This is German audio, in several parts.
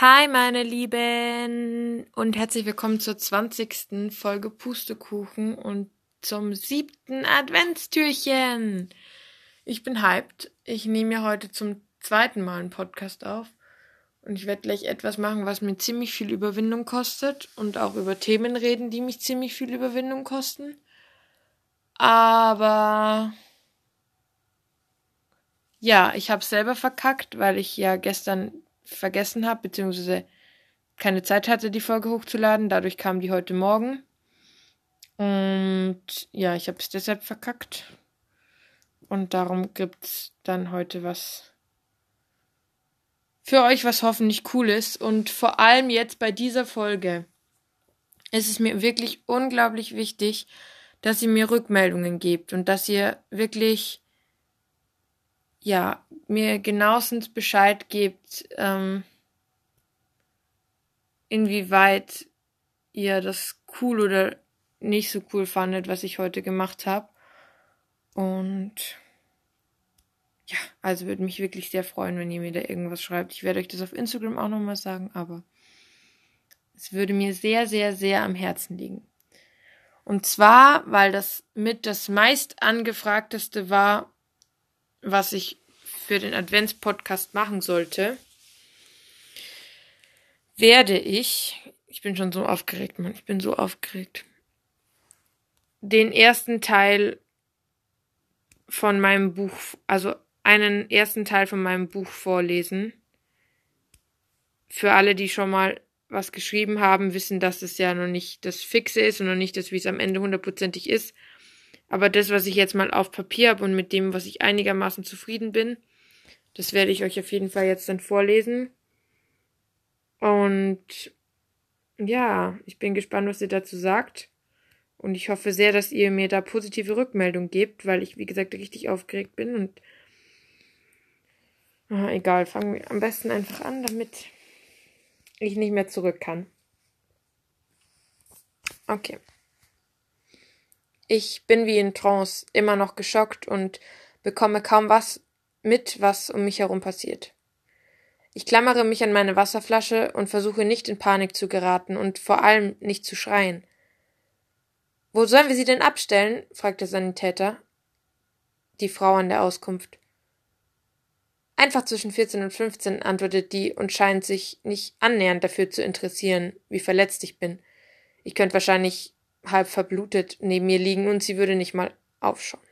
Hi, meine Lieben, und herzlich willkommen zur 20. Folge Pustekuchen und zum siebten Adventstürchen. Ich bin hyped. Ich nehme mir heute zum zweiten Mal einen Podcast auf. Und ich werde gleich etwas machen, was mir ziemlich viel Überwindung kostet und auch über Themen reden, die mich ziemlich viel Überwindung kosten. Aber ja, ich habe selber verkackt, weil ich ja gestern vergessen habe, beziehungsweise keine Zeit hatte, die Folge hochzuladen. Dadurch kam die heute Morgen. Und ja, ich habe es deshalb verkackt. Und darum gibt's dann heute was für euch, was hoffentlich cool ist. Und vor allem jetzt bei dieser Folge ist es mir wirklich unglaublich wichtig, dass ihr mir Rückmeldungen gebt und dass ihr wirklich ja, mir genauestens Bescheid gebt, ähm, inwieweit ihr das cool oder nicht so cool fandet, was ich heute gemacht habe. Und ja, also würde mich wirklich sehr freuen, wenn ihr mir da irgendwas schreibt. Ich werde euch das auf Instagram auch nochmal sagen, aber es würde mir sehr, sehr, sehr am Herzen liegen. Und zwar, weil das mit das meist angefragteste war, was ich für den Adventspodcast machen sollte, werde ich, ich bin schon so aufgeregt, Mann, ich bin so aufgeregt, den ersten Teil von meinem Buch, also einen ersten Teil von meinem Buch vorlesen. Für alle, die schon mal was geschrieben haben, wissen, dass es ja noch nicht das Fixe ist und noch nicht das, wie es am Ende hundertprozentig ist. Aber das, was ich jetzt mal auf Papier habe und mit dem, was ich einigermaßen zufrieden bin, das werde ich euch auf jeden Fall jetzt dann vorlesen. Und ja, ich bin gespannt, was ihr dazu sagt. Und ich hoffe sehr, dass ihr mir da positive Rückmeldung gebt, weil ich, wie gesagt, richtig aufgeregt bin. Und oh, egal, fangen wir am besten einfach an, damit ich nicht mehr zurück kann. Okay. Ich bin wie in Trance, immer noch geschockt und bekomme kaum was mit, was um mich herum passiert. Ich klammere mich an meine Wasserflasche und versuche nicht in Panik zu geraten und vor allem nicht zu schreien. Wo sollen wir sie denn abstellen? fragt der Sanitäter. Die Frau an der Auskunft. Einfach zwischen 14 und 15, antwortet die und scheint sich nicht annähernd dafür zu interessieren, wie verletzt ich bin. Ich könnte wahrscheinlich halb verblutet neben mir liegen und sie würde nicht mal aufschauen.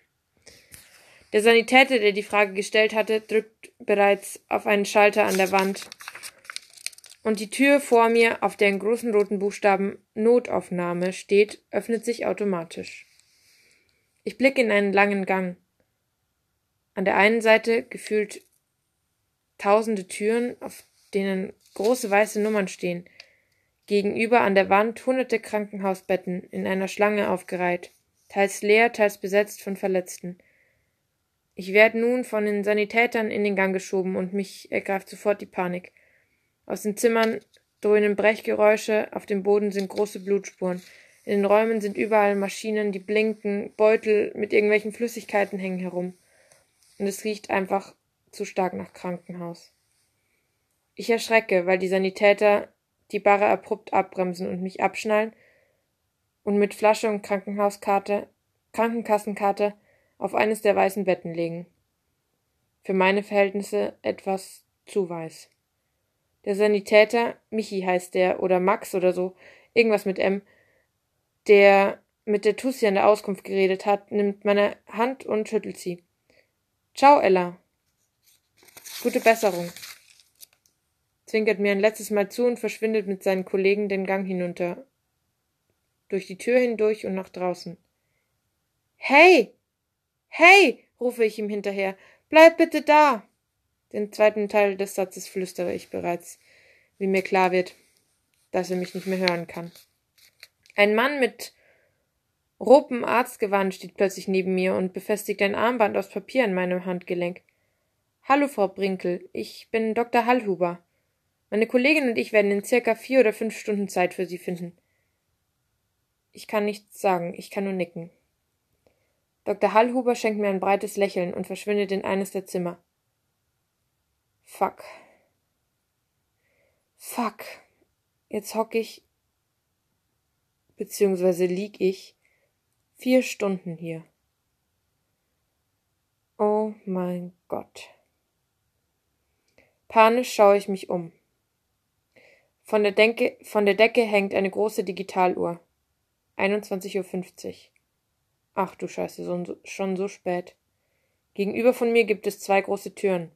Der Sanitäter, der die Frage gestellt hatte, drückt bereits auf einen Schalter an der Wand und die Tür vor mir, auf der in großen roten Buchstaben Notaufnahme steht, öffnet sich automatisch. Ich blicke in einen langen Gang. An der einen Seite gefühlt tausende Türen, auf denen große weiße Nummern stehen, Gegenüber an der Wand hunderte Krankenhausbetten in einer Schlange aufgereiht, teils leer, teils besetzt von Verletzten. Ich werde nun von den Sanitätern in den Gang geschoben und mich ergreift sofort die Panik. Aus den Zimmern dröhnen Brechgeräusche, auf dem Boden sind große Blutspuren. In den Räumen sind überall Maschinen, die blinken, Beutel mit irgendwelchen Flüssigkeiten hängen herum. Und es riecht einfach zu stark nach Krankenhaus. Ich erschrecke, weil die Sanitäter die Barre abrupt abbremsen und mich abschnallen und mit Flasche und Krankenhauskarte, Krankenkassenkarte auf eines der weißen Betten legen. Für meine Verhältnisse etwas zu weiß. Der Sanitäter, Michi heißt der, oder Max oder so, irgendwas mit M, der mit der Tussi an der Auskunft geredet hat, nimmt meine Hand und schüttelt sie. Ciao, Ella. Gute Besserung zwinkert mir ein letztes Mal zu und verschwindet mit seinen Kollegen den Gang hinunter. Durch die Tür hindurch und nach draußen. Hey! Hey! rufe ich ihm hinterher. Bleib bitte da! Den zweiten Teil des Satzes flüstere ich bereits, wie mir klar wird, dass er mich nicht mehr hören kann. Ein Mann mit ropem Arztgewand steht plötzlich neben mir und befestigt ein Armband aus Papier an meinem Handgelenk. Hallo, Frau Brinkel, ich bin Dr. Hallhuber. Meine Kollegin und ich werden in circa vier oder fünf Stunden Zeit für Sie finden. Ich kann nichts sagen, ich kann nur nicken. Dr. Hallhuber schenkt mir ein breites Lächeln und verschwindet in eines der Zimmer. Fuck. Fuck. Jetzt hock ich, beziehungsweise lieg ich, vier Stunden hier. Oh mein Gott. Panisch schaue ich mich um. Von der, Denke, von der Decke hängt eine große Digitaluhr. 21.50 Uhr. Ach du Scheiße, schon so spät. Gegenüber von mir gibt es zwei große Türen.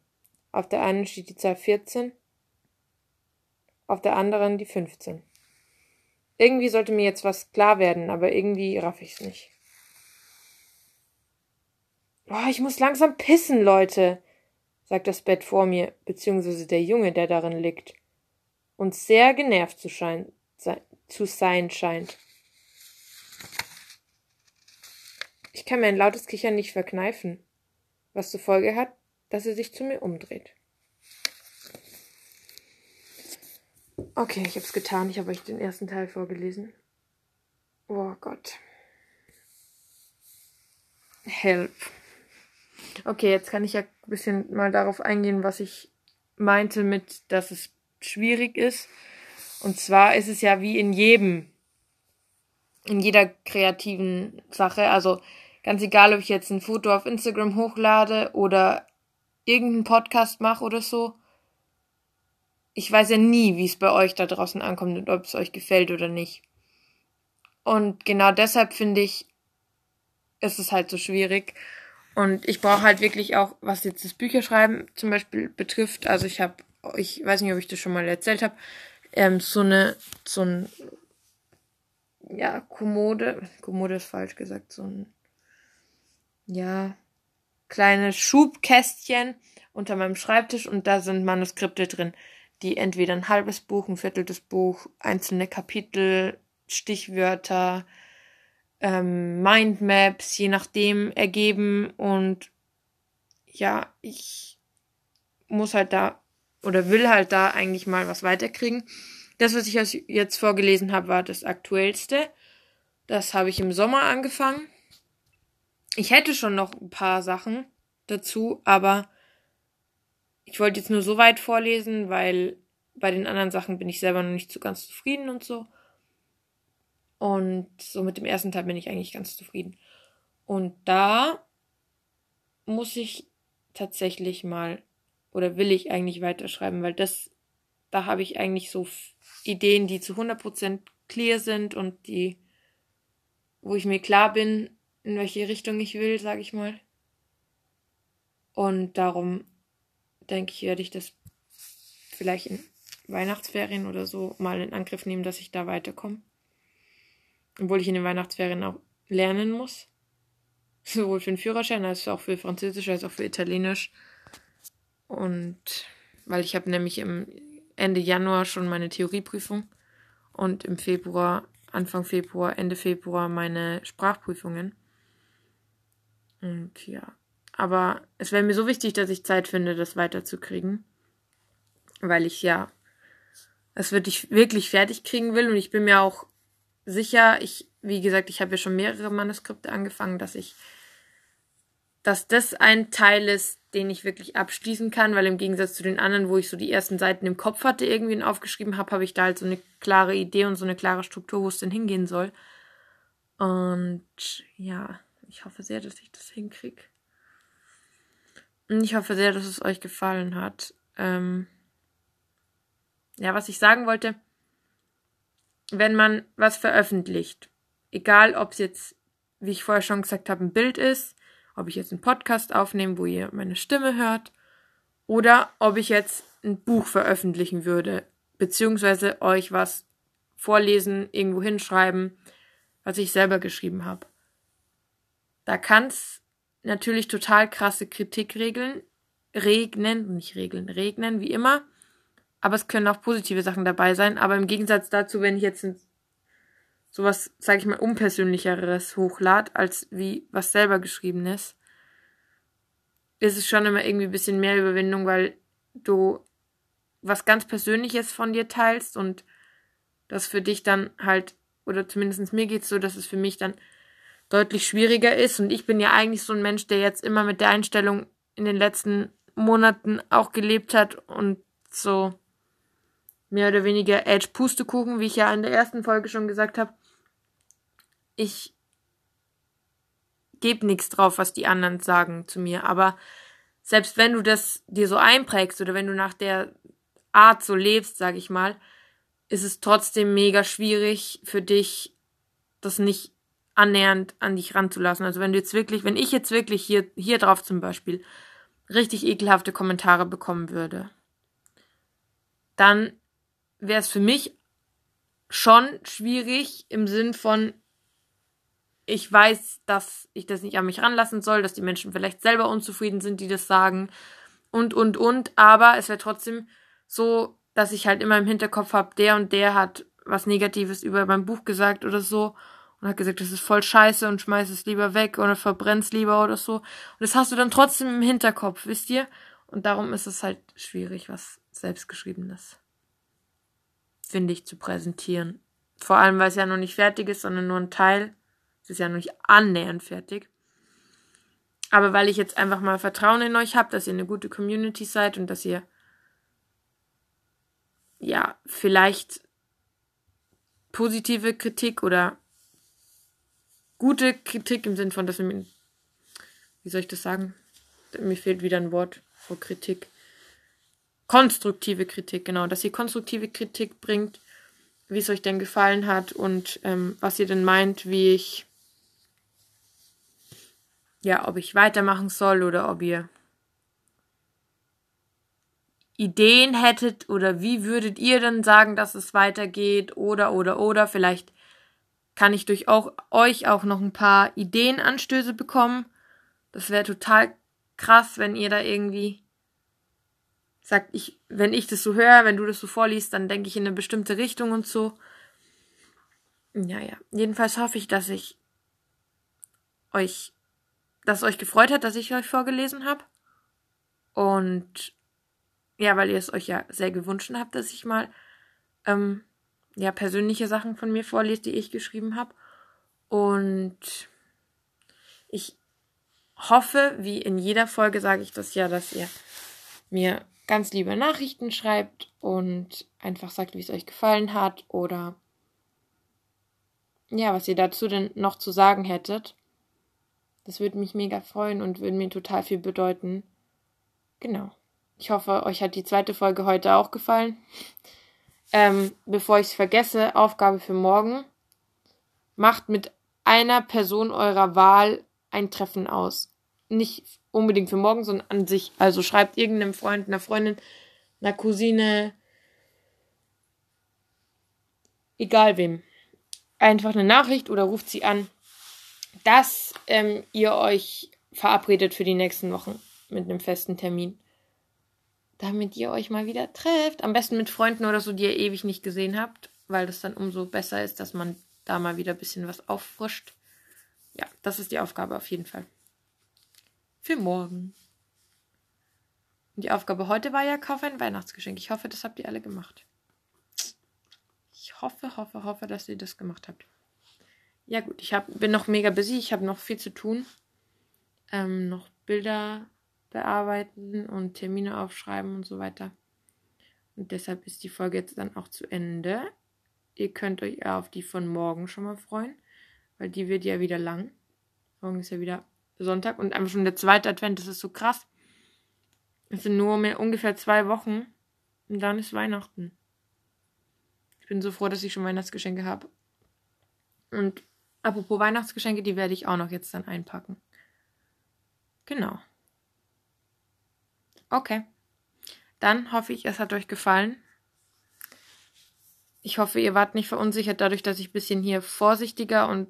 Auf der einen steht die Zahl 14, auf der anderen die 15. Irgendwie sollte mir jetzt was klar werden, aber irgendwie raff ich's nicht. Oh, ich muss langsam pissen, Leute, sagt das Bett vor mir, beziehungsweise der Junge, der darin liegt und sehr genervt zu, schein, zu sein scheint. Ich kann mir ein lautes Kichern nicht verkneifen, was zur Folge hat, dass er sich zu mir umdreht. Okay, ich hab's getan. Ich habe euch den ersten Teil vorgelesen. Oh Gott. Help. Okay, jetzt kann ich ja ein bisschen mal darauf eingehen, was ich meinte mit, dass es schwierig ist. Und zwar ist es ja wie in jedem, in jeder kreativen Sache. Also ganz egal, ob ich jetzt ein Foto auf Instagram hochlade oder irgendeinen Podcast mache oder so. Ich weiß ja nie, wie es bei euch da draußen ankommt und ob es euch gefällt oder nicht. Und genau deshalb finde ich, ist es halt so schwierig. Und ich brauche halt wirklich auch, was jetzt das Bücherschreiben zum Beispiel betrifft. Also ich habe ich weiß nicht, ob ich das schon mal erzählt habe, ähm, so eine, so ein, ja, Kommode, Kommode ist falsch gesagt, so ein, ja, kleine Schubkästchen unter meinem Schreibtisch und da sind Manuskripte drin, die entweder ein halbes Buch, ein Viertel des Buch, einzelne Kapitel, Stichwörter, ähm, Mindmaps, je nachdem ergeben und ja, ich muss halt da oder will halt da eigentlich mal was weiterkriegen. Das, was ich jetzt vorgelesen habe, war das aktuellste. Das habe ich im Sommer angefangen. Ich hätte schon noch ein paar Sachen dazu, aber ich wollte jetzt nur so weit vorlesen, weil bei den anderen Sachen bin ich selber noch nicht so ganz zufrieden und so. Und so mit dem ersten Teil bin ich eigentlich ganz zufrieden. Und da muss ich tatsächlich mal oder will ich eigentlich weiterschreiben, weil das, da habe ich eigentlich so Ideen, die zu 100% clear sind und die, wo ich mir klar bin, in welche Richtung ich will, sage ich mal. Und darum denke ich, werde ich das vielleicht in Weihnachtsferien oder so mal in Angriff nehmen, dass ich da weiterkomme. Obwohl ich in den Weihnachtsferien auch lernen muss. Sowohl für den Führerschein als auch für Französisch als auch für Italienisch. Und weil ich habe nämlich im Ende Januar schon meine Theorieprüfung und im Februar, Anfang Februar, Ende Februar meine Sprachprüfungen. Und ja. Aber es wäre mir so wichtig, dass ich Zeit finde, das weiterzukriegen. Weil ich ja es wirklich, wirklich fertig kriegen will. Und ich bin mir auch sicher, ich, wie gesagt, ich habe ja schon mehrere Manuskripte angefangen, dass ich, dass das ein Teil ist, den ich wirklich abschließen kann, weil im Gegensatz zu den anderen, wo ich so die ersten Seiten im Kopf hatte, irgendwie aufgeschrieben habe, habe ich da halt so eine klare Idee und so eine klare Struktur, wo es denn hingehen soll. Und ja, ich hoffe sehr, dass ich das hinkriege. Und ich hoffe sehr, dass es euch gefallen hat. Ähm ja, was ich sagen wollte, wenn man was veröffentlicht, egal ob es jetzt, wie ich vorher schon gesagt habe, ein Bild ist, ob ich jetzt einen Podcast aufnehme, wo ihr meine Stimme hört, oder ob ich jetzt ein Buch veröffentlichen würde, beziehungsweise euch was vorlesen, irgendwo hinschreiben, was ich selber geschrieben habe. Da kann es natürlich total krasse Kritikregeln regnen, nicht Regeln, regnen, wie immer. Aber es können auch positive Sachen dabei sein. Aber im Gegensatz dazu, wenn ich jetzt sowas, sag ich mal, unpersönlicheres hochlad, als wie was selber geschriebenes, ist es schon immer irgendwie ein bisschen mehr Überwindung, weil du was ganz Persönliches von dir teilst und das für dich dann halt, oder zumindest mir geht's so, dass es für mich dann deutlich schwieriger ist. Und ich bin ja eigentlich so ein Mensch, der jetzt immer mit der Einstellung in den letzten Monaten auch gelebt hat und so, mehr oder weniger Edge Pustekuchen, wie ich ja in der ersten Folge schon gesagt habe. Ich gebe nichts drauf, was die anderen sagen zu mir, aber selbst wenn du das dir so einprägst oder wenn du nach der Art so lebst, sag ich mal, ist es trotzdem mega schwierig für dich, das nicht annähernd an dich ranzulassen. Also wenn du jetzt wirklich, wenn ich jetzt wirklich hier, hier drauf zum Beispiel richtig ekelhafte Kommentare bekommen würde, dann wäre es für mich schon schwierig im Sinn von, ich weiß, dass ich das nicht an mich ranlassen soll, dass die Menschen vielleicht selber unzufrieden sind, die das sagen und, und, und, aber es wäre trotzdem so, dass ich halt immer im Hinterkopf habe, der und der hat was Negatives über mein Buch gesagt oder so und hat gesagt, das ist voll scheiße und schmeiß es lieber weg oder verbrenn's lieber oder so. Und das hast du dann trotzdem im Hinterkopf, wisst ihr? Und darum ist es halt schwierig, was selbstgeschriebenes, finde ich, zu präsentieren. Vor allem, weil es ja noch nicht fertig ist, sondern nur ein Teil. Es ist ja noch nicht annähernd fertig. Aber weil ich jetzt einfach mal Vertrauen in euch habe, dass ihr eine gute Community seid und dass ihr ja vielleicht positive Kritik oder gute Kritik im Sinn von, dass mir, wie soll ich das sagen? Mir fehlt wieder ein Wort vor Kritik. Konstruktive Kritik, genau, dass ihr konstruktive Kritik bringt, wie es euch denn gefallen hat und ähm, was ihr denn meint, wie ich, ja, ob ich weitermachen soll oder ob ihr Ideen hättet oder wie würdet ihr denn sagen, dass es weitergeht oder oder oder vielleicht kann ich durch auch, euch auch noch ein paar Ideenanstöße bekommen. Das wäre total krass, wenn ihr da irgendwie sagt, ich, wenn ich das so höre, wenn du das so vorliest, dann denke ich in eine bestimmte Richtung und so. Ja, ja. Jedenfalls hoffe ich, dass ich euch, dass euch gefreut hat, dass ich euch vorgelesen habe. Und ja, weil ihr es euch ja sehr gewünscht habt, dass ich mal ähm, ja, persönliche Sachen von mir vorlese, die ich geschrieben habe. Und ich hoffe, wie in jeder Folge sage ich das ja, dass ihr mir ganz liebe Nachrichten schreibt und einfach sagt, wie es euch gefallen hat oder ja, was ihr dazu denn noch zu sagen hättet. Das würde mich mega freuen und würde mir total viel bedeuten. Genau. Ich hoffe, euch hat die zweite Folge heute auch gefallen. Ähm, bevor ich es vergesse, Aufgabe für morgen. Macht mit einer Person eurer Wahl ein Treffen aus. Nicht unbedingt für morgen, sondern an sich. Also schreibt irgendeinem Freund, einer Freundin, einer Cousine, egal wem. Einfach eine Nachricht oder ruft sie an, dass ähm, ihr euch verabredet für die nächsten Wochen mit einem festen Termin damit ihr euch mal wieder trefft. Am besten mit Freunden oder so, die ihr ewig nicht gesehen habt, weil das dann umso besser ist, dass man da mal wieder ein bisschen was auffrischt. Ja, das ist die Aufgabe auf jeden Fall. Für morgen. Und die Aufgabe heute war ja, kauf ein Weihnachtsgeschenk. Ich hoffe, das habt ihr alle gemacht. Ich hoffe, hoffe, hoffe, dass ihr das gemacht habt. Ja gut, ich hab, bin noch mega busy. Ich habe noch viel zu tun. Ähm, noch Bilder bearbeiten und Termine aufschreiben und so weiter. Und deshalb ist die Folge jetzt dann auch zu Ende. Ihr könnt euch auf die von morgen schon mal freuen, weil die wird ja wieder lang. Morgen ist ja wieder Sonntag und einfach schon der zweite Advent, das ist so krass. Es sind nur mehr ungefähr zwei Wochen und dann ist Weihnachten. Ich bin so froh, dass ich schon Weihnachtsgeschenke habe. Und apropos Weihnachtsgeschenke, die werde ich auch noch jetzt dann einpacken. Genau. Okay. Dann hoffe ich, es hat euch gefallen. Ich hoffe, ihr wart nicht verunsichert dadurch, dass ich ein bisschen hier vorsichtiger und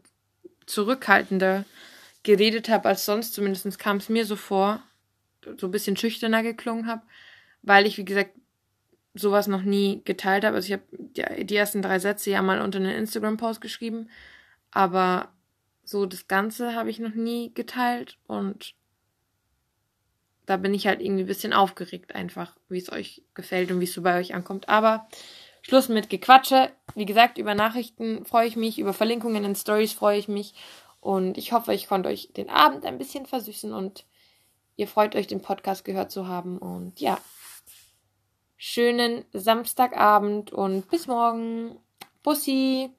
zurückhaltender geredet habe als sonst. Zumindest kam es mir so vor, so ein bisschen schüchterner geklungen habe, weil ich, wie gesagt, sowas noch nie geteilt habe. Also ich habe die ersten drei Sätze ja mal unter einen Instagram-Post geschrieben, aber so das Ganze habe ich noch nie geteilt und da bin ich halt irgendwie ein bisschen aufgeregt einfach, wie es euch gefällt und wie es so bei euch ankommt. Aber Schluss mit Gequatsche. Wie gesagt, über Nachrichten freue ich mich, über Verlinkungen in Stories freue ich mich. Und ich hoffe, ich konnte euch den Abend ein bisschen versüßen und ihr freut euch, den Podcast gehört zu haben. Und ja, schönen Samstagabend und bis morgen. Bussi!